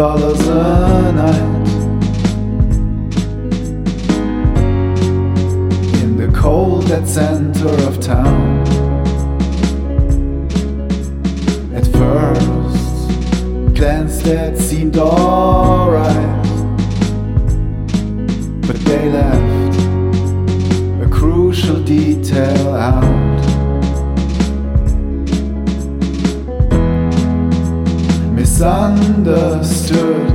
dollars a night. In the cold dead center of town. At first, glance that seemed alright. But they left a crucial detail out. Misunderstood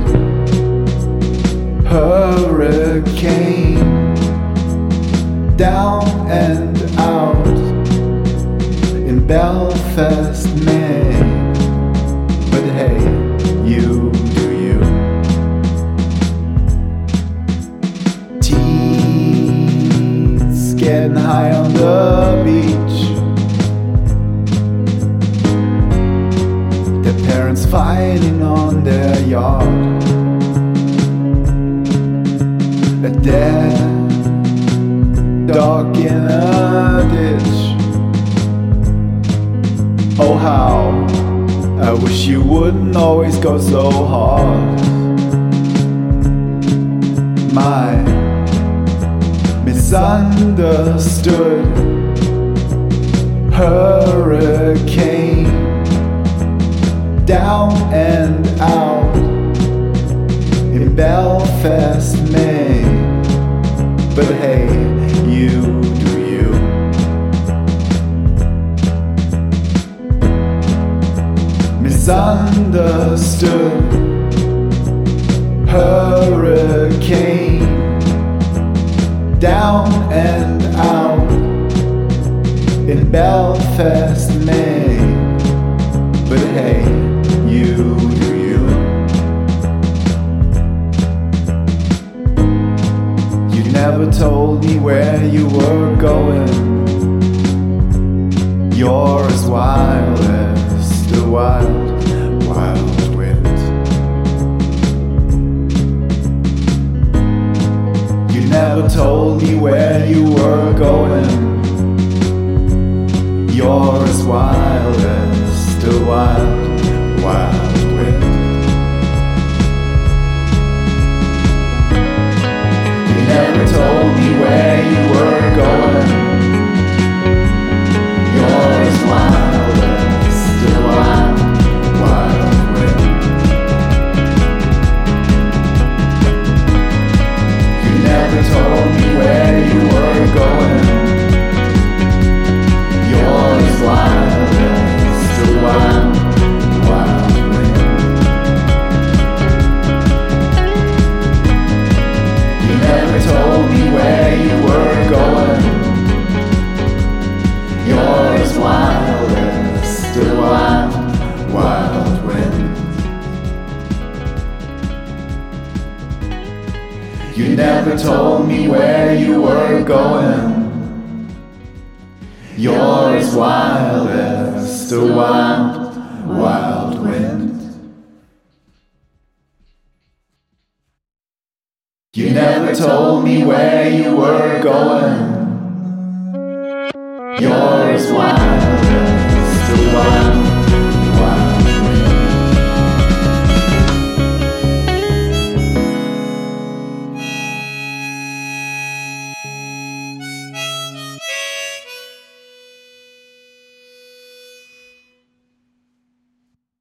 hurricane down and out in Belfast, Maine. But hey, you do you. Teens getting high on the beach. Fighting on their yard. A dead dog in a ditch. Oh, how I wish you wouldn't always go so hard. My misunderstood hurricane down and out in Belfast, Maine. But hey, you do you. Misunderstood hurricane down and out in Belfast, Maine. But hey, you you. You never told me where you were going. You're as wild as the wild, wild wind. You never told me where you were going. You're as wild as the wild, wild You never told me where you were going. You're as wild as the wild, wild wind. You never told me where you were going. You're as wild